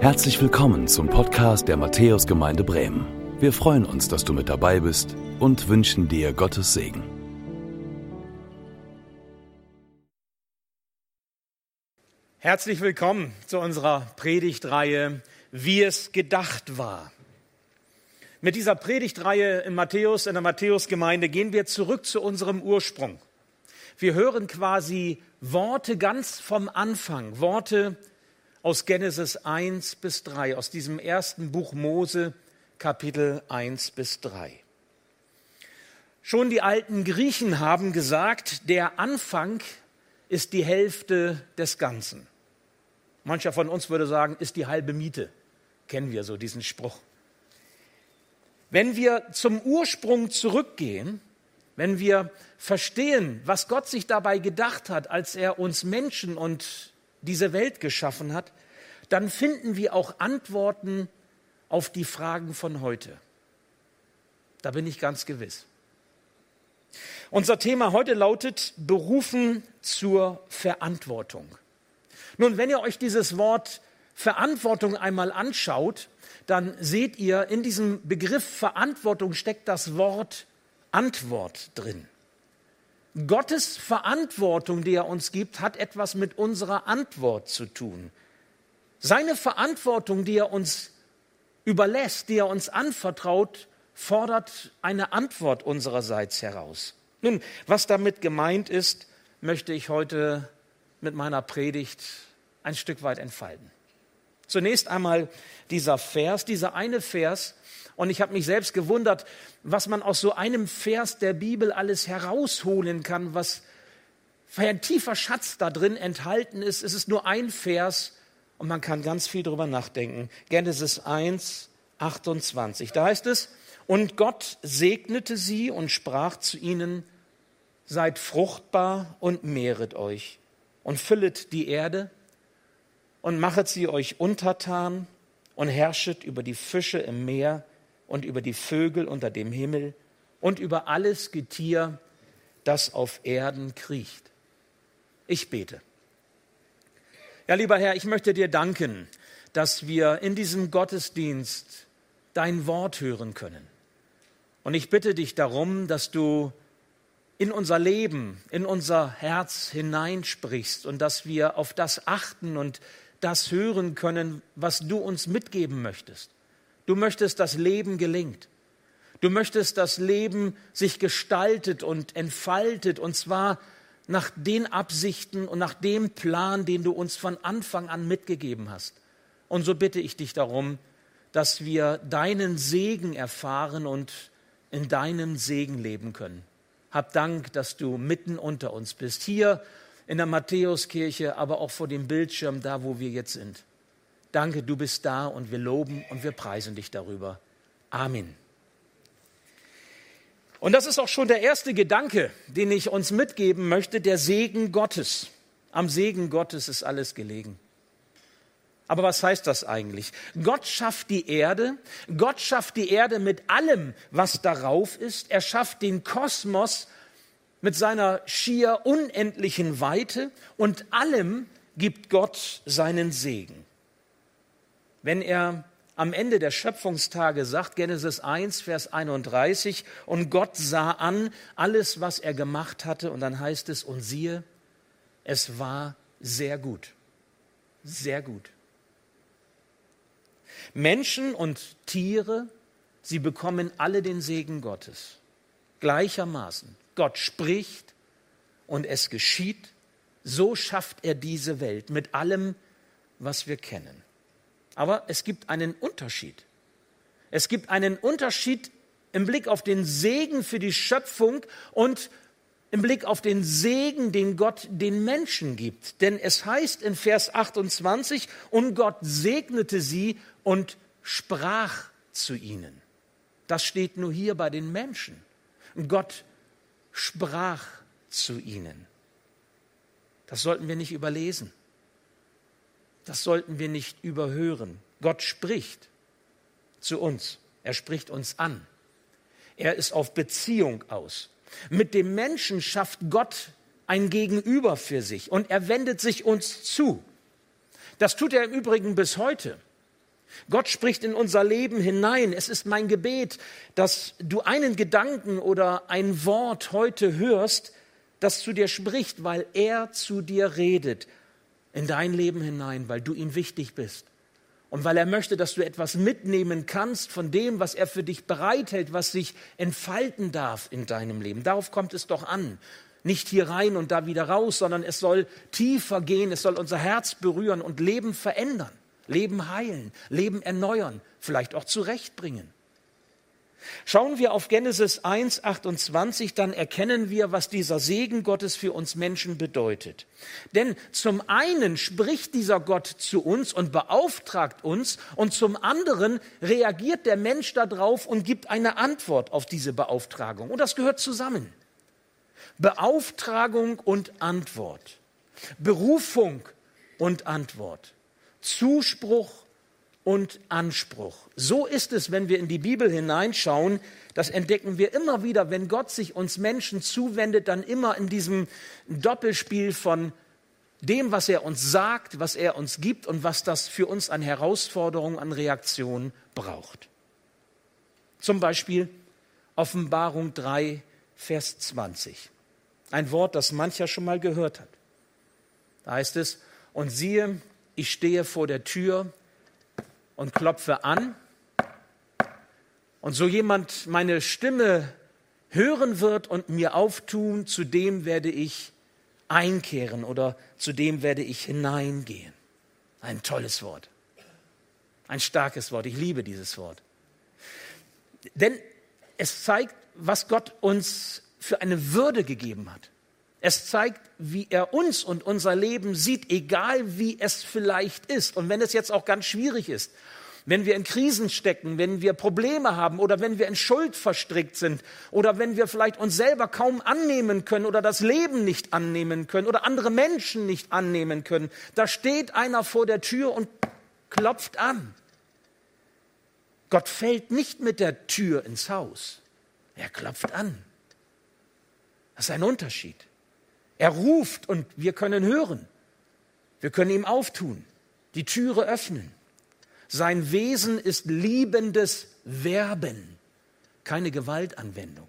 Herzlich willkommen zum Podcast der Matthäusgemeinde Bremen. Wir freuen uns, dass du mit dabei bist und wünschen dir Gottes Segen. Herzlich willkommen zu unserer Predigtreihe Wie es gedacht war. Mit dieser Predigtreihe in Matthäus, in der Matthäusgemeinde, gehen wir zurück zu unserem Ursprung. Wir hören quasi Worte ganz vom Anfang, Worte aus Genesis 1 bis 3, aus diesem ersten Buch Mose, Kapitel 1 bis 3. Schon die alten Griechen haben gesagt, der Anfang ist die Hälfte des Ganzen. Mancher von uns würde sagen, ist die halbe Miete. Kennen wir so diesen Spruch. Wenn wir zum Ursprung zurückgehen, wenn wir verstehen, was Gott sich dabei gedacht hat, als er uns Menschen und diese Welt geschaffen hat, dann finden wir auch Antworten auf die Fragen von heute. Da bin ich ganz gewiss. Unser Thema heute lautet Berufen zur Verantwortung. Nun, wenn ihr euch dieses Wort Verantwortung einmal anschaut, dann seht ihr, in diesem Begriff Verantwortung steckt das Wort Antwort drin. Gottes Verantwortung, die er uns gibt, hat etwas mit unserer Antwort zu tun. Seine Verantwortung, die er uns überlässt, die er uns anvertraut, fordert eine Antwort unsererseits heraus. Nun, was damit gemeint ist, möchte ich heute mit meiner Predigt ein Stück weit entfalten. Zunächst einmal dieser Vers, dieser eine Vers, und ich habe mich selbst gewundert, was man aus so einem Vers der Bibel alles herausholen kann, was für ein tiefer Schatz da drin enthalten ist. Es ist nur ein Vers und man kann ganz viel darüber nachdenken. Genesis 1, 28. Da heißt es, und Gott segnete sie und sprach zu ihnen, seid fruchtbar und mehret euch und füllet die Erde und machet sie euch untertan und herrschet über die Fische im Meer und über die Vögel unter dem Himmel und über alles Getier, das auf Erden kriecht. Ich bete. Ja, lieber Herr, ich möchte dir danken, dass wir in diesem Gottesdienst dein Wort hören können. Und ich bitte dich darum, dass du in unser Leben, in unser Herz hineinsprichst und dass wir auf das achten und das hören können, was du uns mitgeben möchtest. Du möchtest, dass Leben gelingt. Du möchtest, dass Leben sich gestaltet und entfaltet, und zwar nach den Absichten und nach dem Plan, den du uns von Anfang an mitgegeben hast. Und so bitte ich dich darum, dass wir deinen Segen erfahren und in deinem Segen leben können. Hab Dank, dass du mitten unter uns bist, hier in der Matthäuskirche, aber auch vor dem Bildschirm, da wo wir jetzt sind. Danke, du bist da und wir loben und wir preisen dich darüber. Amen. Und das ist auch schon der erste Gedanke, den ich uns mitgeben möchte, der Segen Gottes. Am Segen Gottes ist alles gelegen. Aber was heißt das eigentlich? Gott schafft die Erde, Gott schafft die Erde mit allem, was darauf ist. Er schafft den Kosmos mit seiner schier unendlichen Weite und allem gibt Gott seinen Segen wenn er am Ende der Schöpfungstage sagt, Genesis 1, Vers 31, und Gott sah an alles, was er gemacht hatte, und dann heißt es, und siehe, es war sehr gut, sehr gut. Menschen und Tiere, sie bekommen alle den Segen Gottes, gleichermaßen. Gott spricht und es geschieht, so schafft er diese Welt mit allem, was wir kennen. Aber es gibt einen Unterschied. Es gibt einen Unterschied im Blick auf den Segen für die Schöpfung und im Blick auf den Segen, den Gott den Menschen gibt. Denn es heißt in Vers 28, und Gott segnete sie und sprach zu ihnen. Das steht nur hier bei den Menschen. Gott sprach zu ihnen. Das sollten wir nicht überlesen. Das sollten wir nicht überhören. Gott spricht zu uns. Er spricht uns an. Er ist auf Beziehung aus. Mit dem Menschen schafft Gott ein Gegenüber für sich und er wendet sich uns zu. Das tut er im Übrigen bis heute. Gott spricht in unser Leben hinein. Es ist mein Gebet, dass du einen Gedanken oder ein Wort heute hörst, das zu dir spricht, weil er zu dir redet in dein Leben hinein, weil du ihm wichtig bist. Und weil er möchte, dass du etwas mitnehmen kannst von dem, was er für dich bereithält, was sich entfalten darf in deinem Leben. Darauf kommt es doch an. Nicht hier rein und da wieder raus, sondern es soll tiefer gehen, es soll unser Herz berühren und Leben verändern, Leben heilen, Leben erneuern, vielleicht auch zurechtbringen. Schauen wir auf Genesis 1, 28, dann erkennen wir, was dieser Segen Gottes für uns Menschen bedeutet. Denn zum einen spricht dieser Gott zu uns und beauftragt uns und zum anderen reagiert der Mensch darauf und gibt eine Antwort auf diese Beauftragung. Und das gehört zusammen. Beauftragung und Antwort. Berufung und Antwort. Zuspruch und Anspruch. So ist es, wenn wir in die Bibel hineinschauen, das entdecken wir immer wieder, wenn Gott sich uns Menschen zuwendet, dann immer in diesem Doppelspiel von dem, was er uns sagt, was er uns gibt und was das für uns an Herausforderungen, an Reaktionen braucht. Zum Beispiel Offenbarung 3, Vers 20. Ein Wort, das mancher schon mal gehört hat. Da heißt es, und siehe, ich stehe vor der Tür und klopfe an. Und so jemand meine Stimme hören wird und mir auftun, zu dem werde ich einkehren oder zu dem werde ich hineingehen. Ein tolles Wort. Ein starkes Wort. Ich liebe dieses Wort. Denn es zeigt, was Gott uns für eine Würde gegeben hat. Es zeigt, wie er uns und unser Leben sieht, egal wie es vielleicht ist. Und wenn es jetzt auch ganz schwierig ist, wenn wir in Krisen stecken, wenn wir Probleme haben oder wenn wir in Schuld verstrickt sind oder wenn wir vielleicht uns selber kaum annehmen können oder das Leben nicht annehmen können oder andere Menschen nicht annehmen können, da steht einer vor der Tür und klopft an. Gott fällt nicht mit der Tür ins Haus. Er klopft an. Das ist ein Unterschied. Er ruft und wir können hören. Wir können ihm auftun, die Türe öffnen. Sein Wesen ist liebendes Werben, keine Gewaltanwendung.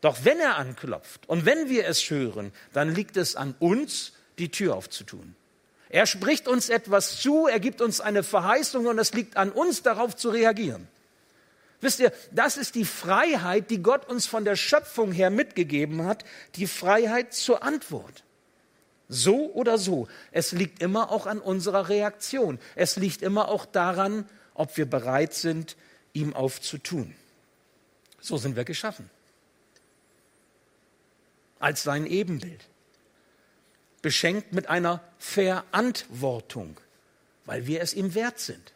Doch wenn er anklopft und wenn wir es hören, dann liegt es an uns, die Tür aufzutun. Er spricht uns etwas zu, er gibt uns eine Verheißung und es liegt an uns, darauf zu reagieren. Wisst ihr, das ist die Freiheit, die Gott uns von der Schöpfung her mitgegeben hat, die Freiheit zur Antwort. So oder so. Es liegt immer auch an unserer Reaktion. Es liegt immer auch daran, ob wir bereit sind, ihm aufzutun. So sind wir geschaffen. Als sein Ebenbild. Beschenkt mit einer Verantwortung, weil wir es ihm wert sind.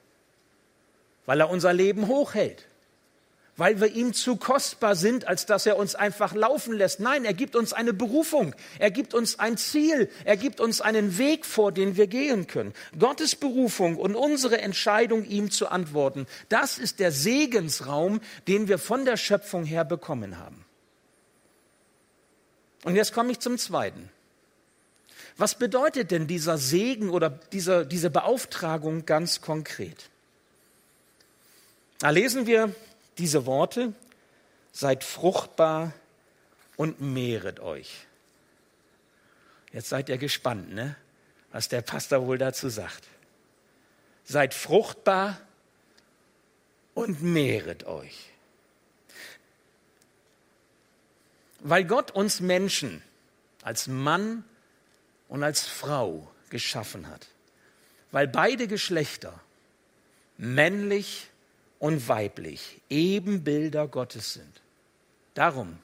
Weil er unser Leben hochhält weil wir ihm zu kostbar sind, als dass er uns einfach laufen lässt. Nein, er gibt uns eine Berufung, er gibt uns ein Ziel, er gibt uns einen Weg vor, den wir gehen können. Gottes Berufung und unsere Entscheidung, ihm zu antworten, das ist der Segensraum, den wir von der Schöpfung her bekommen haben. Und jetzt komme ich zum Zweiten. Was bedeutet denn dieser Segen oder dieser, diese Beauftragung ganz konkret? Da lesen wir diese Worte, seid fruchtbar und mehret euch. Jetzt seid ihr gespannt, ne? was der Pastor wohl dazu sagt. Seid fruchtbar und mehret euch. Weil Gott uns Menschen als Mann und als Frau geschaffen hat, weil beide Geschlechter, männlich und weiblich Ebenbilder Gottes sind. Darum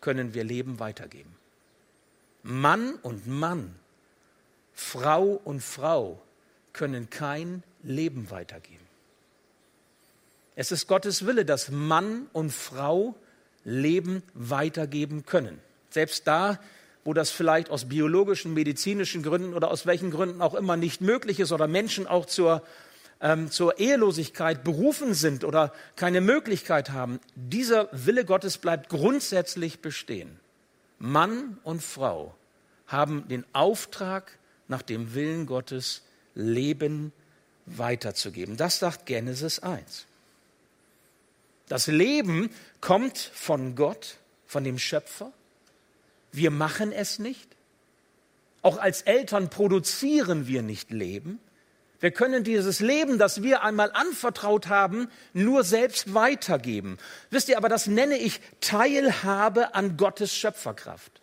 können wir Leben weitergeben. Mann und Mann, Frau und Frau können kein Leben weitergeben. Es ist Gottes Wille, dass Mann und Frau Leben weitergeben können. Selbst da, wo das vielleicht aus biologischen, medizinischen Gründen oder aus welchen Gründen auch immer nicht möglich ist oder Menschen auch zur ähm, zur Ehelosigkeit berufen sind oder keine Möglichkeit haben, dieser Wille Gottes bleibt grundsätzlich bestehen. Mann und Frau haben den Auftrag, nach dem Willen Gottes Leben weiterzugeben. Das sagt Genesis 1. Das Leben kommt von Gott, von dem Schöpfer. Wir machen es nicht. Auch als Eltern produzieren wir nicht Leben. Wir können dieses Leben, das wir einmal anvertraut haben, nur selbst weitergeben. Wisst ihr, aber das nenne ich Teilhabe an Gottes Schöpferkraft.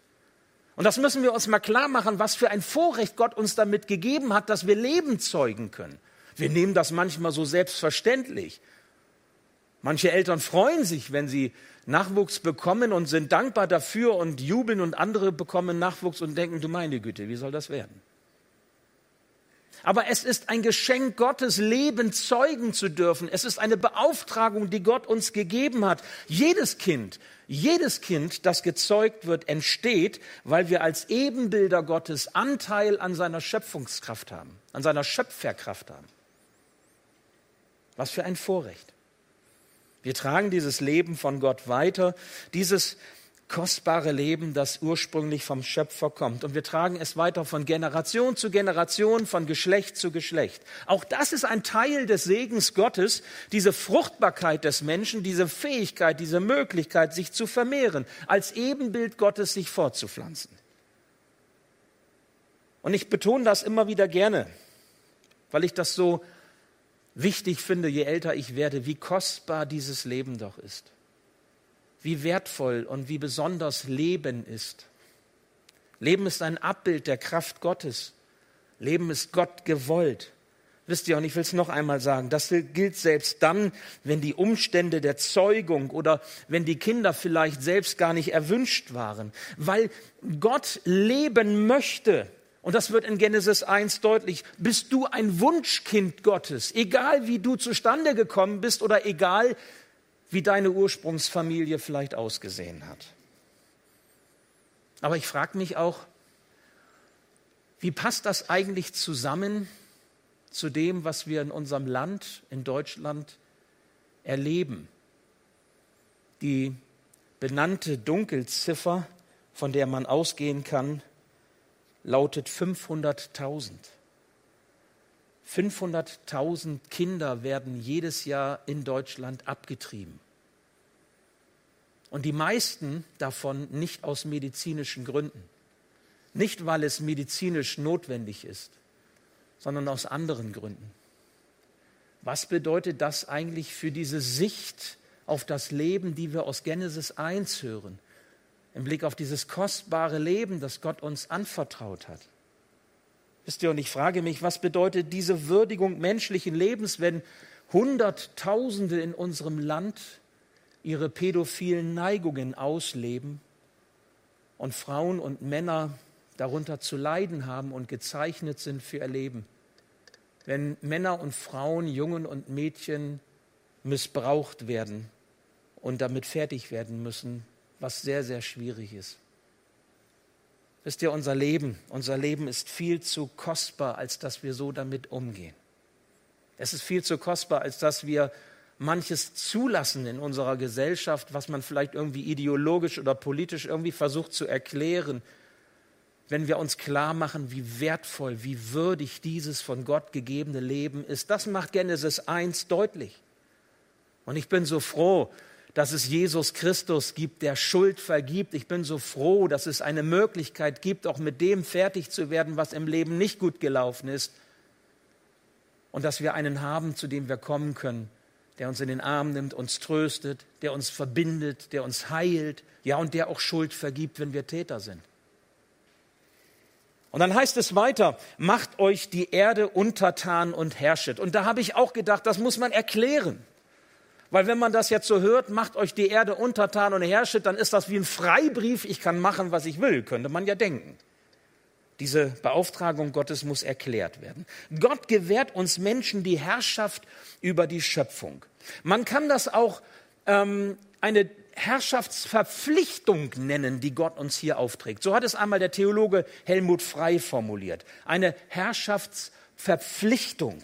Und das müssen wir uns mal klar machen, was für ein Vorrecht Gott uns damit gegeben hat, dass wir Leben zeugen können. Wir nehmen das manchmal so selbstverständlich. Manche Eltern freuen sich, wenn sie Nachwuchs bekommen und sind dankbar dafür und jubeln und andere bekommen Nachwuchs und denken, du meine Güte, wie soll das werden? Aber es ist ein Geschenk Gottes, Leben zeugen zu dürfen. Es ist eine Beauftragung, die Gott uns gegeben hat. Jedes Kind, jedes Kind, das gezeugt wird, entsteht, weil wir als Ebenbilder Gottes Anteil an seiner Schöpfungskraft haben, an seiner Schöpferkraft haben. Was für ein Vorrecht. Wir tragen dieses Leben von Gott weiter, dieses kostbare Leben, das ursprünglich vom Schöpfer kommt. Und wir tragen es weiter von Generation zu Generation, von Geschlecht zu Geschlecht. Auch das ist ein Teil des Segens Gottes, diese Fruchtbarkeit des Menschen, diese Fähigkeit, diese Möglichkeit, sich zu vermehren, als Ebenbild Gottes sich fortzupflanzen. Und ich betone das immer wieder gerne, weil ich das so wichtig finde, je älter ich werde, wie kostbar dieses Leben doch ist wie wertvoll und wie besonders Leben ist. Leben ist ein Abbild der Kraft Gottes. Leben ist Gott gewollt. Wisst ihr, und ich will es noch einmal sagen, das gilt selbst dann, wenn die Umstände der Zeugung oder wenn die Kinder vielleicht selbst gar nicht erwünscht waren, weil Gott leben möchte. Und das wird in Genesis 1 deutlich. Bist du ein Wunschkind Gottes, egal wie du zustande gekommen bist oder egal wie deine Ursprungsfamilie vielleicht ausgesehen hat. Aber ich frage mich auch, wie passt das eigentlich zusammen zu dem, was wir in unserem Land, in Deutschland, erleben? Die benannte Dunkelziffer, von der man ausgehen kann, lautet 500.000. 500.000 Kinder werden jedes Jahr in Deutschland abgetrieben. Und die meisten davon nicht aus medizinischen Gründen. Nicht, weil es medizinisch notwendig ist, sondern aus anderen Gründen. Was bedeutet das eigentlich für diese Sicht auf das Leben, die wir aus Genesis 1 hören, im Blick auf dieses kostbare Leben, das Gott uns anvertraut hat? Wisst ihr, und ich frage mich, was bedeutet diese Würdigung menschlichen Lebens, wenn Hunderttausende in unserem Land ihre pädophilen Neigungen ausleben und Frauen und Männer darunter zu leiden haben und gezeichnet sind für ihr Leben. Wenn Männer und Frauen, Jungen und Mädchen missbraucht werden und damit fertig werden müssen, was sehr, sehr schwierig ist. Wisst ihr, unser Leben, unser Leben ist viel zu kostbar, als dass wir so damit umgehen. Es ist viel zu kostbar, als dass wir manches zulassen in unserer Gesellschaft, was man vielleicht irgendwie ideologisch oder politisch irgendwie versucht zu erklären, wenn wir uns klar machen, wie wertvoll, wie würdig dieses von Gott gegebene Leben ist. Das macht Genesis 1 deutlich. Und ich bin so froh, dass es Jesus Christus gibt, der Schuld vergibt. Ich bin so froh, dass es eine Möglichkeit gibt, auch mit dem fertig zu werden, was im Leben nicht gut gelaufen ist. Und dass wir einen haben, zu dem wir kommen können, der uns in den Arm nimmt, uns tröstet, der uns verbindet, der uns heilt, ja, und der auch Schuld vergibt, wenn wir Täter sind. Und dann heißt es weiter, macht euch die Erde untertan und herrschet. Und da habe ich auch gedacht, das muss man erklären. Weil wenn man das jetzt so hört, macht euch die Erde untertan und herrschet, dann ist das wie ein Freibrief, ich kann machen, was ich will, könnte man ja denken. Diese Beauftragung Gottes muss erklärt werden. Gott gewährt uns Menschen die Herrschaft über die Schöpfung. Man kann das auch ähm, eine Herrschaftsverpflichtung nennen, die Gott uns hier aufträgt. So hat es einmal der Theologe Helmut Frei formuliert. Eine Herrschaftsverpflichtung.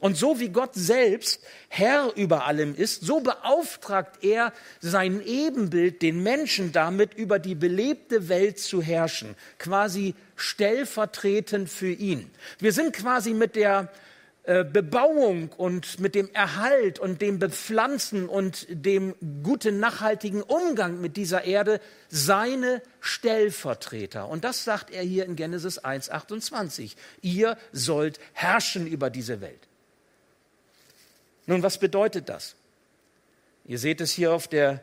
Und so wie Gott selbst Herr über allem ist, so beauftragt er sein Ebenbild, den Menschen damit über die belebte Welt zu herrschen, quasi stellvertretend für ihn. Wir sind quasi mit der äh, Bebauung und mit dem Erhalt und dem Bepflanzen und dem guten nachhaltigen Umgang mit dieser Erde seine Stellvertreter. Und das sagt er hier in Genesis 1.28. Ihr sollt herrschen über diese Welt. Nun, was bedeutet das? Ihr seht es hier auf der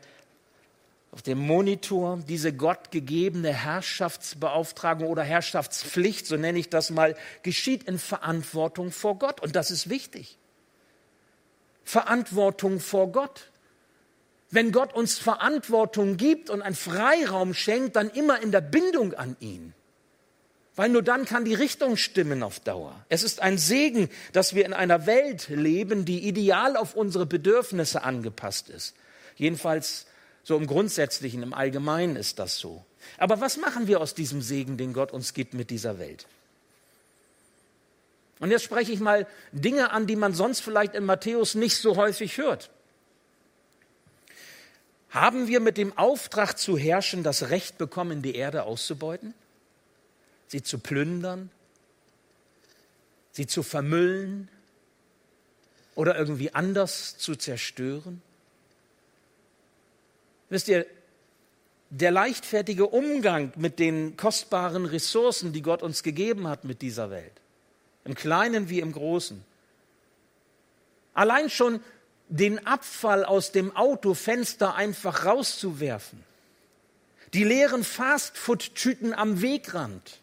auf dem Monitor diese gottgegebene Herrschaftsbeauftragung oder Herrschaftspflicht, so nenne ich das mal, geschieht in Verantwortung vor Gott. Und das ist wichtig. Verantwortung vor Gott. Wenn Gott uns Verantwortung gibt und einen Freiraum schenkt, dann immer in der Bindung an ihn. Weil nur dann kann die Richtung stimmen auf Dauer. Es ist ein Segen, dass wir in einer Welt leben, die ideal auf unsere Bedürfnisse angepasst ist. Jedenfalls so im Grundsätzlichen, im Allgemeinen ist das so. Aber was machen wir aus diesem Segen, den Gott uns gibt mit dieser Welt? Und jetzt spreche ich mal Dinge an, die man sonst vielleicht in Matthäus nicht so häufig hört. Haben wir mit dem Auftrag zu herrschen das Recht bekommen, die Erde auszubeuten, sie zu plündern, sie zu vermüllen oder irgendwie anders zu zerstören? Wisst ihr, der leichtfertige Umgang mit den kostbaren Ressourcen, die Gott uns gegeben hat mit dieser Welt, im Kleinen wie im Großen, allein schon den Abfall aus dem Autofenster einfach rauszuwerfen, die leeren Fastfood-Tüten am Wegrand,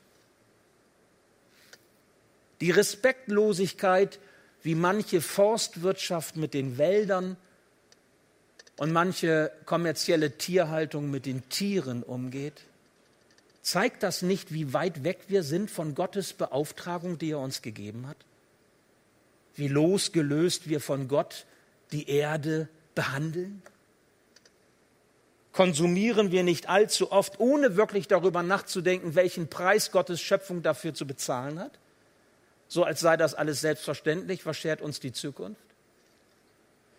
die Respektlosigkeit, wie manche Forstwirtschaft mit den Wäldern und manche kommerzielle Tierhaltung mit den Tieren umgeht? Zeigt das nicht, wie weit weg wir sind von Gottes Beauftragung, die er uns gegeben hat? Wie losgelöst wir von Gott die Erde behandeln? Konsumieren wir nicht allzu oft, ohne wirklich darüber nachzudenken, welchen Preis Gottes Schöpfung dafür zu bezahlen hat? So als sei das alles selbstverständlich. Was schert uns die Zukunft?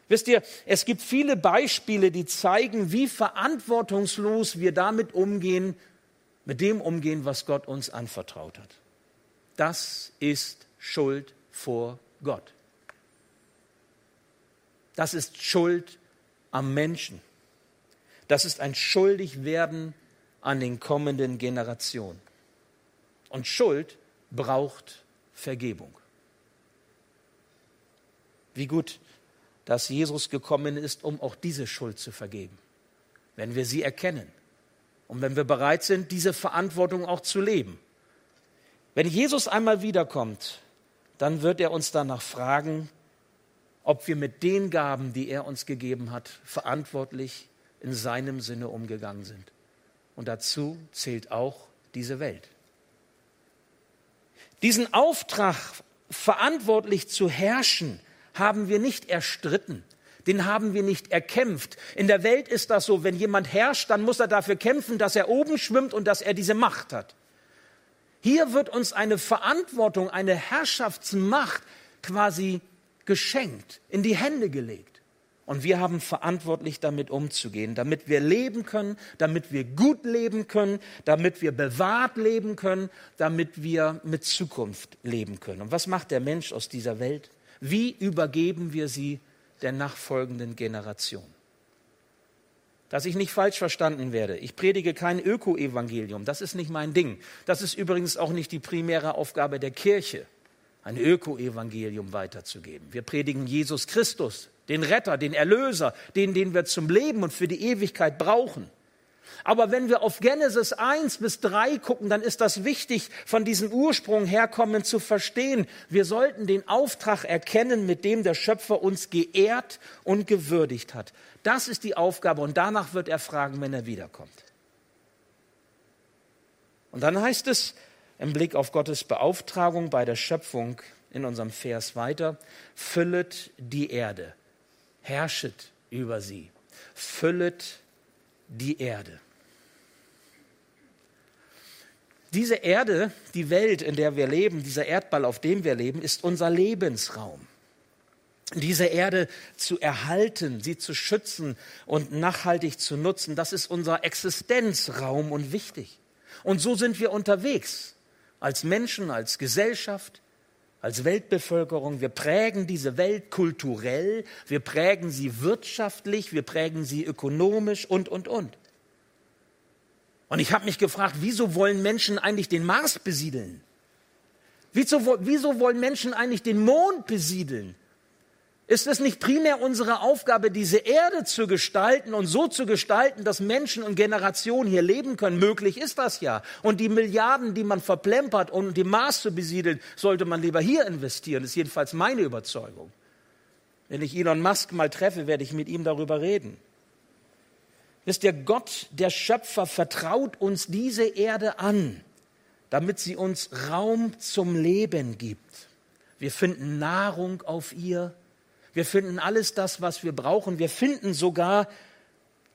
Wisst ihr, es gibt viele Beispiele, die zeigen, wie verantwortungslos wir damit umgehen, mit dem umgehen, was Gott uns anvertraut hat. Das ist Schuld vor Gott. Das ist Schuld am Menschen. Das ist ein Schuldigwerden an den kommenden Generationen. Und Schuld braucht Vergebung. Wie gut dass Jesus gekommen ist, um auch diese Schuld zu vergeben, wenn wir sie erkennen und wenn wir bereit sind, diese Verantwortung auch zu leben. Wenn Jesus einmal wiederkommt, dann wird er uns danach fragen, ob wir mit den Gaben, die er uns gegeben hat, verantwortlich in seinem Sinne umgegangen sind. Und dazu zählt auch diese Welt. Diesen Auftrag, verantwortlich zu herrschen, haben wir nicht erstritten. Den haben wir nicht erkämpft. In der Welt ist das so, wenn jemand herrscht, dann muss er dafür kämpfen, dass er oben schwimmt und dass er diese Macht hat. Hier wird uns eine Verantwortung, eine Herrschaftsmacht quasi geschenkt, in die Hände gelegt. Und wir haben verantwortlich damit umzugehen, damit wir leben können, damit wir gut leben können, damit wir bewahrt leben können, damit wir mit Zukunft leben können. Und was macht der Mensch aus dieser Welt? Wie übergeben wir sie der nachfolgenden Generation? Dass ich nicht falsch verstanden werde. Ich predige kein Öko-Evangelium. Das ist nicht mein Ding. Das ist übrigens auch nicht die primäre Aufgabe der Kirche, ein Öko-Evangelium weiterzugeben. Wir predigen Jesus Christus, den Retter, den Erlöser, den, den wir zum Leben und für die Ewigkeit brauchen. Aber wenn wir auf Genesis 1 bis 3 gucken, dann ist das wichtig, von diesem Ursprung herkommen zu verstehen. Wir sollten den Auftrag erkennen, mit dem der Schöpfer uns geehrt und gewürdigt hat. Das ist die Aufgabe und danach wird er fragen, wenn er wiederkommt. Und dann heißt es im Blick auf Gottes Beauftragung bei der Schöpfung in unserem Vers weiter, füllet die Erde, herrschet über sie, füllet die Erde. Diese Erde, die Welt, in der wir leben, dieser Erdball, auf dem wir leben, ist unser Lebensraum. Diese Erde zu erhalten, sie zu schützen und nachhaltig zu nutzen, das ist unser Existenzraum und wichtig. Und so sind wir unterwegs, als Menschen, als Gesellschaft, als Weltbevölkerung. Wir prägen diese Welt kulturell, wir prägen sie wirtschaftlich, wir prägen sie ökonomisch und, und, und. Und ich habe mich gefragt, wieso wollen Menschen eigentlich den Mars besiedeln? Wieso, wieso wollen Menschen eigentlich den Mond besiedeln? Ist es nicht primär unsere Aufgabe, diese Erde zu gestalten und so zu gestalten, dass Menschen und Generationen hier leben können? Möglich ist das ja. Und die Milliarden, die man verplempert, um den Mars zu besiedeln, sollte man lieber hier investieren. Das ist jedenfalls meine Überzeugung. Wenn ich Elon Musk mal treffe, werde ich mit ihm darüber reden. Wisst ihr, Gott, der Schöpfer, vertraut uns diese Erde an, damit sie uns Raum zum Leben gibt. Wir finden Nahrung auf ihr, wir finden alles das, was wir brauchen. Wir finden sogar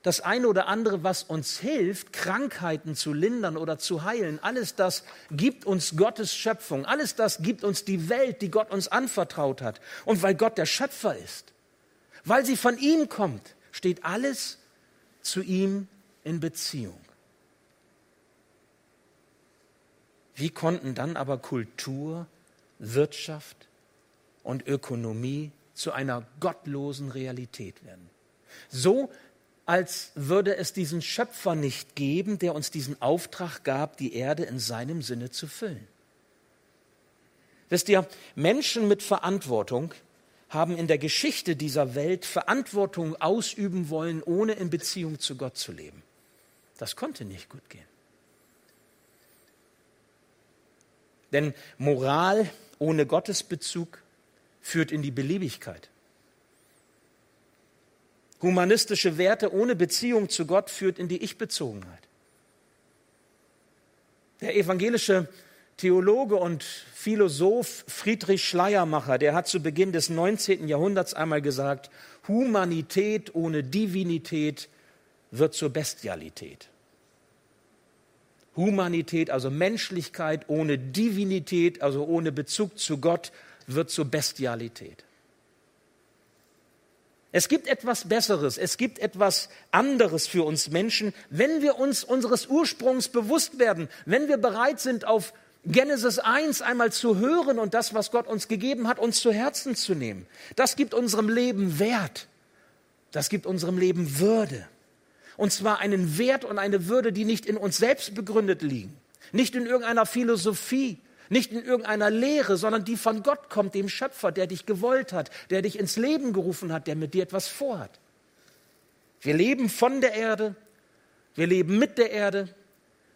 das eine oder andere, was uns hilft, Krankheiten zu lindern oder zu heilen. Alles das gibt uns Gottes Schöpfung. Alles das gibt uns die Welt, die Gott uns anvertraut hat. Und weil Gott der Schöpfer ist, weil sie von ihm kommt, steht alles zu ihm in Beziehung. Wie konnten dann aber Kultur, Wirtschaft und Ökonomie zu einer gottlosen Realität werden. So als würde es diesen Schöpfer nicht geben, der uns diesen Auftrag gab, die Erde in seinem Sinne zu füllen. Wisst ihr, Menschen mit Verantwortung haben in der Geschichte dieser Welt Verantwortung ausüben wollen, ohne in Beziehung zu Gott zu leben. Das konnte nicht gut gehen. Denn Moral ohne Gottesbezug führt in die Beliebigkeit. Humanistische Werte ohne Beziehung zu Gott führt in die Ich-Bezogenheit. Der evangelische Theologe und Philosoph Friedrich Schleiermacher, der hat zu Beginn des 19. Jahrhunderts einmal gesagt, Humanität ohne Divinität wird zur Bestialität. Humanität, also Menschlichkeit ohne Divinität, also ohne Bezug zu Gott, wird zur Bestialität. Es gibt etwas Besseres, es gibt etwas anderes für uns Menschen, wenn wir uns unseres Ursprungs bewusst werden, wenn wir bereit sind, auf Genesis 1 einmal zu hören und das, was Gott uns gegeben hat, uns zu Herzen zu nehmen. Das gibt unserem Leben Wert. Das gibt unserem Leben Würde. Und zwar einen Wert und eine Würde, die nicht in uns selbst begründet liegen, nicht in irgendeiner Philosophie, nicht in irgendeiner Lehre, sondern die von Gott kommt, dem Schöpfer, der dich gewollt hat, der dich ins Leben gerufen hat, der mit dir etwas vorhat. Wir leben von der Erde, wir leben mit der Erde,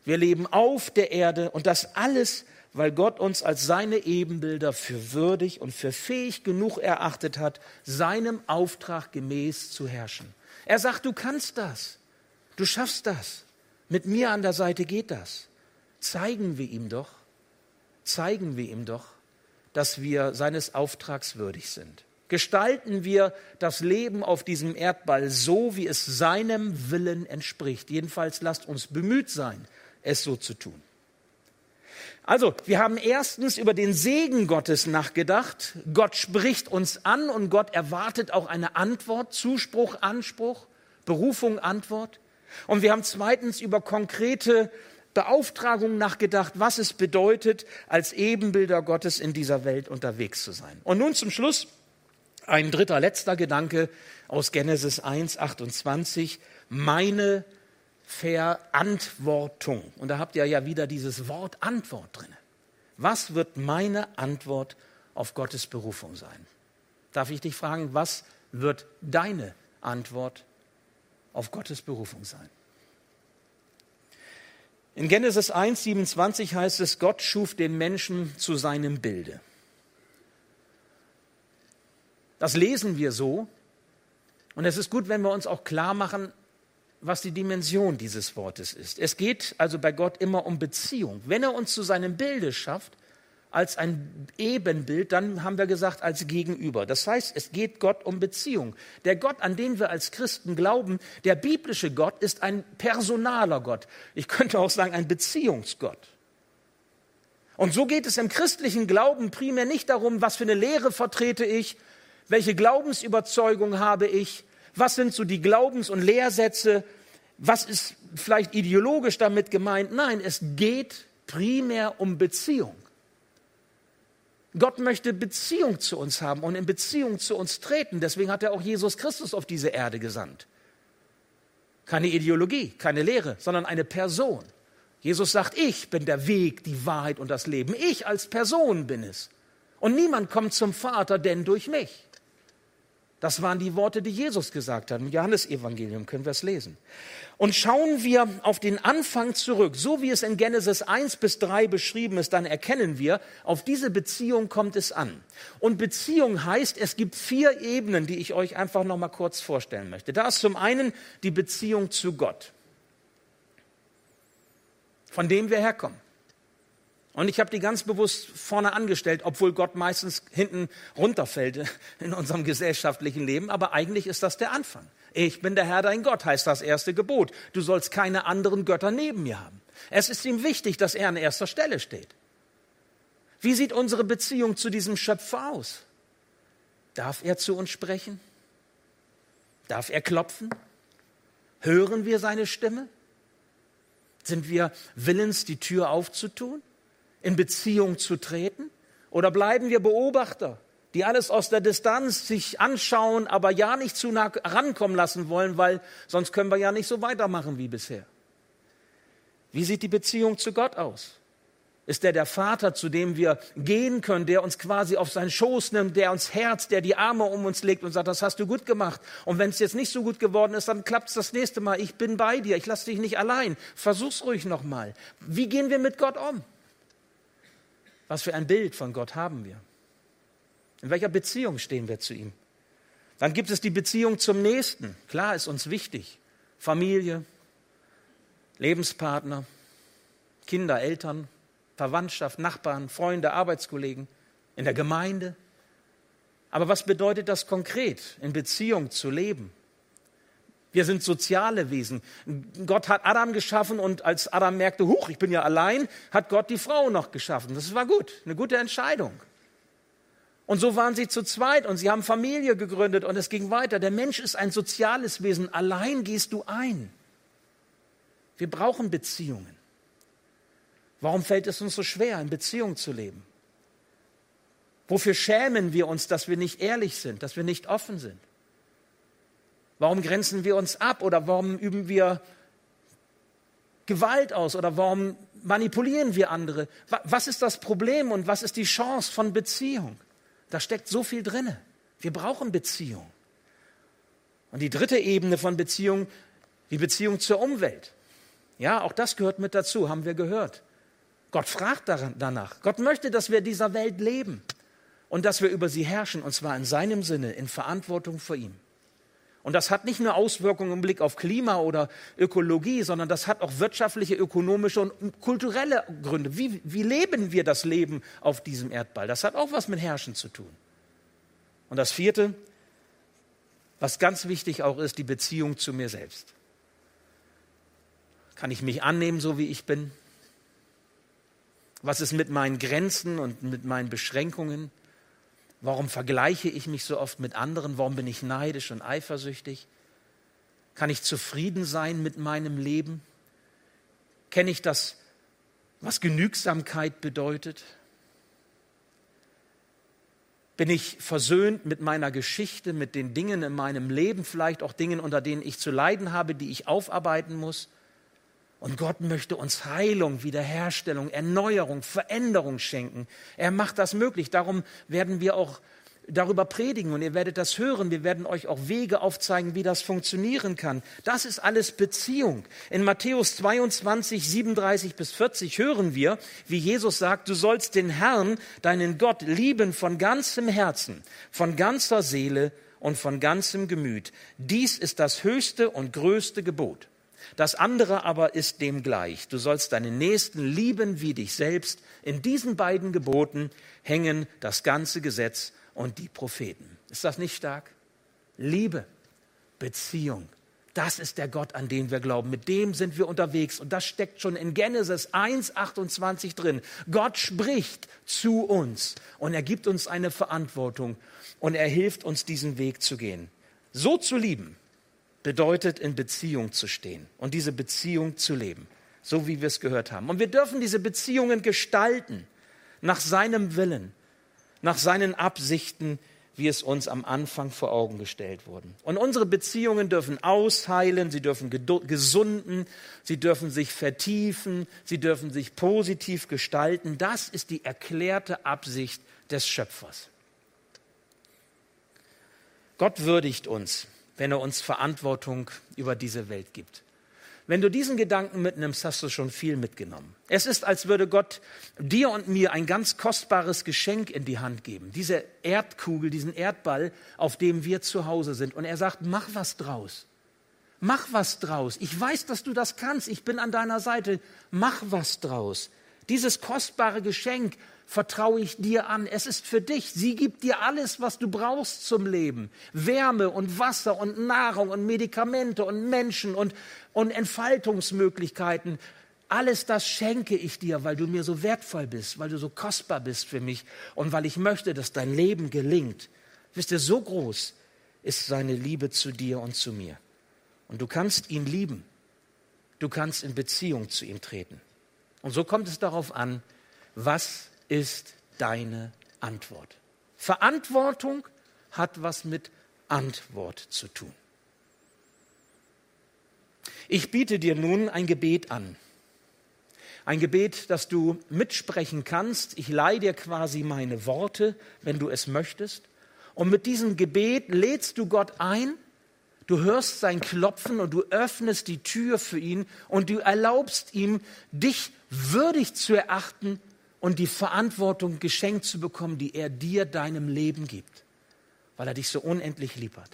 wir leben auf der Erde und das alles, weil Gott uns als seine Ebenbilder für würdig und für fähig genug erachtet hat, seinem Auftrag gemäß zu herrschen. Er sagt, du kannst das, du schaffst das, mit mir an der Seite geht das. Zeigen wir ihm doch, zeigen wir ihm doch, dass wir seines Auftrags würdig sind. Gestalten wir das Leben auf diesem Erdball so, wie es seinem Willen entspricht. Jedenfalls lasst uns bemüht sein, es so zu tun. Also, wir haben erstens über den Segen Gottes nachgedacht. Gott spricht uns an und Gott erwartet auch eine Antwort, Zuspruch, Anspruch, Berufung, Antwort. Und wir haben zweitens über konkrete Beauftragung nachgedacht, was es bedeutet, als Ebenbilder Gottes in dieser Welt unterwegs zu sein. Und nun zum Schluss ein dritter, letzter Gedanke aus Genesis 1, 28. Meine Verantwortung. Und da habt ihr ja wieder dieses Wort Antwort drin. Was wird meine Antwort auf Gottes Berufung sein? Darf ich dich fragen, was wird deine Antwort auf Gottes Berufung sein? In Genesis 1, 27 heißt es, Gott schuf den Menschen zu seinem Bilde. Das lesen wir so. Und es ist gut, wenn wir uns auch klar machen, was die Dimension dieses Wortes ist. Es geht also bei Gott immer um Beziehung. Wenn er uns zu seinem Bilde schafft, als ein Ebenbild, dann haben wir gesagt, als Gegenüber. Das heißt, es geht Gott um Beziehung. Der Gott, an den wir als Christen glauben, der biblische Gott, ist ein personaler Gott. Ich könnte auch sagen, ein Beziehungsgott. Und so geht es im christlichen Glauben primär nicht darum, was für eine Lehre vertrete ich, welche Glaubensüberzeugung habe ich, was sind so die Glaubens- und Lehrsätze, was ist vielleicht ideologisch damit gemeint. Nein, es geht primär um Beziehung. Gott möchte Beziehung zu uns haben und in Beziehung zu uns treten. Deswegen hat er auch Jesus Christus auf diese Erde gesandt. Keine Ideologie, keine Lehre, sondern eine Person. Jesus sagt, ich bin der Weg, die Wahrheit und das Leben. Ich als Person bin es. Und niemand kommt zum Vater, denn durch mich. Das waren die Worte, die Jesus gesagt hat. Im Johannesevangelium können wir es lesen. Und schauen wir auf den Anfang zurück, so wie es in Genesis 1 bis 3 beschrieben ist, dann erkennen wir, auf diese Beziehung kommt es an. Und Beziehung heißt, es gibt vier Ebenen, die ich euch einfach noch mal kurz vorstellen möchte. Da ist zum einen die Beziehung zu Gott, von dem wir herkommen. Und ich habe die ganz bewusst vorne angestellt, obwohl Gott meistens hinten runterfällt in unserem gesellschaftlichen Leben. Aber eigentlich ist das der Anfang. Ich bin der Herr dein Gott, heißt das erste Gebot. Du sollst keine anderen Götter neben mir haben. Es ist ihm wichtig, dass er an erster Stelle steht. Wie sieht unsere Beziehung zu diesem Schöpfer aus? Darf er zu uns sprechen? Darf er klopfen? Hören wir seine Stimme? Sind wir willens, die Tür aufzutun? In Beziehung zu treten? Oder bleiben wir Beobachter, die alles aus der Distanz sich anschauen, aber ja nicht zu nah rankommen lassen wollen, weil sonst können wir ja nicht so weitermachen wie bisher? Wie sieht die Beziehung zu Gott aus? Ist er der Vater, zu dem wir gehen können, der uns quasi auf seinen Schoß nimmt, der uns herzt, der die Arme um uns legt und sagt, das hast du gut gemacht. Und wenn es jetzt nicht so gut geworden ist, dann klappt es das nächste Mal. Ich bin bei dir, ich lasse dich nicht allein. Versuch's ruhig nochmal. Wie gehen wir mit Gott um? Was für ein Bild von Gott haben wir? In welcher Beziehung stehen wir zu ihm? Dann gibt es die Beziehung zum Nächsten. Klar ist uns wichtig. Familie, Lebenspartner, Kinder, Eltern, Verwandtschaft, Nachbarn, Freunde, Arbeitskollegen, in der Gemeinde. Aber was bedeutet das konkret, in Beziehung zu leben? Wir sind soziale Wesen. Gott hat Adam geschaffen und als Adam merkte, huch, ich bin ja allein, hat Gott die Frau noch geschaffen. Das war gut, eine gute Entscheidung. Und so waren sie zu zweit und sie haben Familie gegründet und es ging weiter. Der Mensch ist ein soziales Wesen. Allein gehst du ein. Wir brauchen Beziehungen. Warum fällt es uns so schwer, in Beziehung zu leben? Wofür schämen wir uns, dass wir nicht ehrlich sind, dass wir nicht offen sind? Warum grenzen wir uns ab oder warum üben wir Gewalt aus oder warum manipulieren wir andere? Was ist das Problem und was ist die Chance von Beziehung? Da steckt so viel drinne. Wir brauchen Beziehung. Und die dritte Ebene von Beziehung, die Beziehung zur Umwelt. Ja, auch das gehört mit dazu, haben wir gehört. Gott fragt danach. Gott möchte, dass wir dieser Welt leben und dass wir über sie herrschen, und zwar in seinem Sinne, in Verantwortung vor ihm. Und das hat nicht nur Auswirkungen im Blick auf Klima oder Ökologie, sondern das hat auch wirtschaftliche, ökonomische und kulturelle Gründe. Wie, wie leben wir das Leben auf diesem Erdball? Das hat auch was mit Herrschen zu tun. Und das vierte, was ganz wichtig auch ist, die Beziehung zu mir selbst. Kann ich mich annehmen, so wie ich bin? Was ist mit meinen Grenzen und mit meinen Beschränkungen? Warum vergleiche ich mich so oft mit anderen? Warum bin ich neidisch und eifersüchtig? Kann ich zufrieden sein mit meinem Leben? Kenne ich das, was Genügsamkeit bedeutet? Bin ich versöhnt mit meiner Geschichte, mit den Dingen in meinem Leben, vielleicht auch Dingen, unter denen ich zu leiden habe, die ich aufarbeiten muss? Und Gott möchte uns Heilung, Wiederherstellung, Erneuerung, Veränderung schenken. Er macht das möglich. Darum werden wir auch darüber predigen und ihr werdet das hören. Wir werden euch auch Wege aufzeigen, wie das funktionieren kann. Das ist alles Beziehung. In Matthäus 22, 37 bis 40 hören wir, wie Jesus sagt, du sollst den Herrn, deinen Gott, lieben von ganzem Herzen, von ganzer Seele und von ganzem Gemüt. Dies ist das höchste und größte Gebot. Das andere aber ist dem gleich. Du sollst deinen Nächsten lieben wie dich selbst. In diesen beiden Geboten hängen das ganze Gesetz und die Propheten. Ist das nicht stark? Liebe, Beziehung. Das ist der Gott, an den wir glauben. Mit dem sind wir unterwegs. Und das steckt schon in Genesis 1,28 drin. Gott spricht zu uns und er gibt uns eine Verantwortung und er hilft uns, diesen Weg zu gehen. So zu lieben, bedeutet, in Beziehung zu stehen und diese Beziehung zu leben, so wie wir es gehört haben. Und wir dürfen diese Beziehungen gestalten nach seinem Willen. nach seinen Absichten, wie es uns am Anfang vor Augen gestellt wurden. Und unsere Beziehungen dürfen ausheilen, sie dürfen gesunden, sie dürfen sich vertiefen, sie dürfen sich positiv gestalten. Das ist die erklärte Absicht des Schöpfers. Gott würdigt uns, wenn er uns Verantwortung über diese Welt gibt. Wenn du diesen Gedanken mitnimmst, hast du schon viel mitgenommen. Es ist, als würde Gott dir und mir ein ganz kostbares Geschenk in die Hand geben. Diese Erdkugel, diesen Erdball, auf dem wir zu Hause sind. Und er sagt, mach was draus. Mach was draus. Ich weiß, dass du das kannst. Ich bin an deiner Seite. Mach was draus. Dieses kostbare Geschenk vertraue ich dir an. Es ist für dich. Sie gibt dir alles, was du brauchst zum Leben. Wärme und Wasser und Nahrung und Medikamente und Menschen und, und Entfaltungsmöglichkeiten. Alles das schenke ich dir, weil du mir so wertvoll bist, weil du so kostbar bist für mich und weil ich möchte, dass dein Leben gelingt. Wisst ihr, so groß ist seine Liebe zu dir und zu mir. Und du kannst ihn lieben. Du kannst in Beziehung zu ihm treten. Und so kommt es darauf an, was ist deine Antwort. Verantwortung hat was mit Antwort zu tun. Ich biete dir nun ein Gebet an. Ein Gebet, das du mitsprechen kannst. Ich leihe dir quasi meine Worte, wenn du es möchtest. Und mit diesem Gebet lädst du Gott ein, du hörst sein Klopfen und du öffnest die Tür für ihn und du erlaubst ihm, dich würdig zu erachten, und die Verantwortung geschenkt zu bekommen, die er dir deinem Leben gibt, weil er dich so unendlich lieb hat.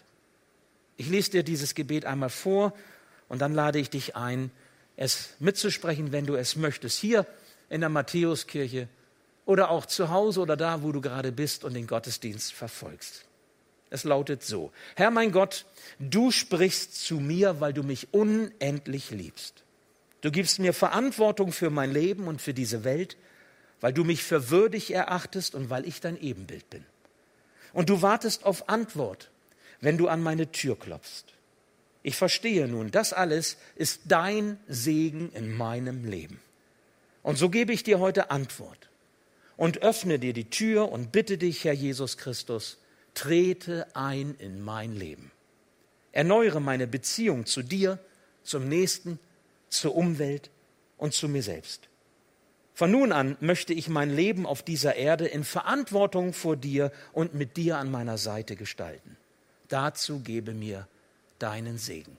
Ich lese dir dieses Gebet einmal vor und dann lade ich dich ein, es mitzusprechen, wenn du es möchtest, hier in der Matthäuskirche oder auch zu Hause oder da, wo du gerade bist und den Gottesdienst verfolgst. Es lautet so, Herr mein Gott, du sprichst zu mir, weil du mich unendlich liebst. Du gibst mir Verantwortung für mein Leben und für diese Welt weil du mich für würdig erachtest und weil ich dein Ebenbild bin. Und du wartest auf Antwort, wenn du an meine Tür klopfst. Ich verstehe nun, das alles ist dein Segen in meinem Leben. Und so gebe ich dir heute Antwort und öffne dir die Tür und bitte dich, Herr Jesus Christus, trete ein in mein Leben. Erneuere meine Beziehung zu dir, zum Nächsten, zur Umwelt und zu mir selbst. Von nun an möchte ich mein Leben auf dieser Erde in Verantwortung vor dir und mit dir an meiner Seite gestalten. Dazu gebe mir deinen Segen.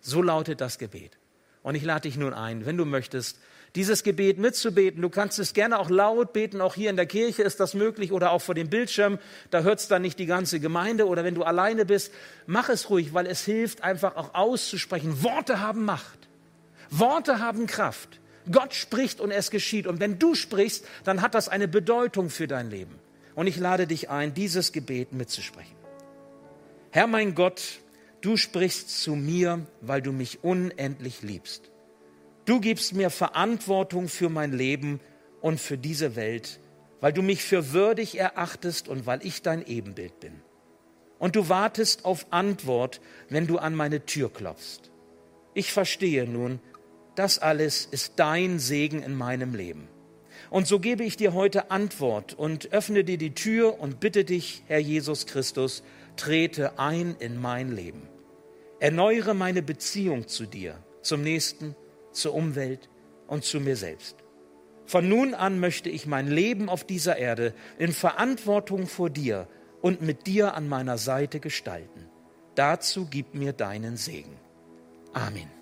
So lautet das Gebet. Und ich lade dich nun ein, wenn du möchtest, dieses Gebet mitzubeten. Du kannst es gerne auch laut beten, auch hier in der Kirche ist das möglich oder auch vor dem Bildschirm. Da hört es dann nicht die ganze Gemeinde oder wenn du alleine bist, mach es ruhig, weil es hilft einfach auch auszusprechen. Worte haben Macht. Worte haben Kraft. Gott spricht und es geschieht. Und wenn du sprichst, dann hat das eine Bedeutung für dein Leben. Und ich lade dich ein, dieses Gebet mitzusprechen. Herr mein Gott, du sprichst zu mir, weil du mich unendlich liebst. Du gibst mir Verantwortung für mein Leben und für diese Welt, weil du mich für würdig erachtest und weil ich dein Ebenbild bin. Und du wartest auf Antwort, wenn du an meine Tür klopfst. Ich verstehe nun, das alles ist dein Segen in meinem Leben. Und so gebe ich dir heute Antwort und öffne dir die Tür und bitte dich, Herr Jesus Christus, trete ein in mein Leben. Erneuere meine Beziehung zu dir, zum Nächsten, zur Umwelt und zu mir selbst. Von nun an möchte ich mein Leben auf dieser Erde in Verantwortung vor dir und mit dir an meiner Seite gestalten. Dazu gib mir deinen Segen. Amen.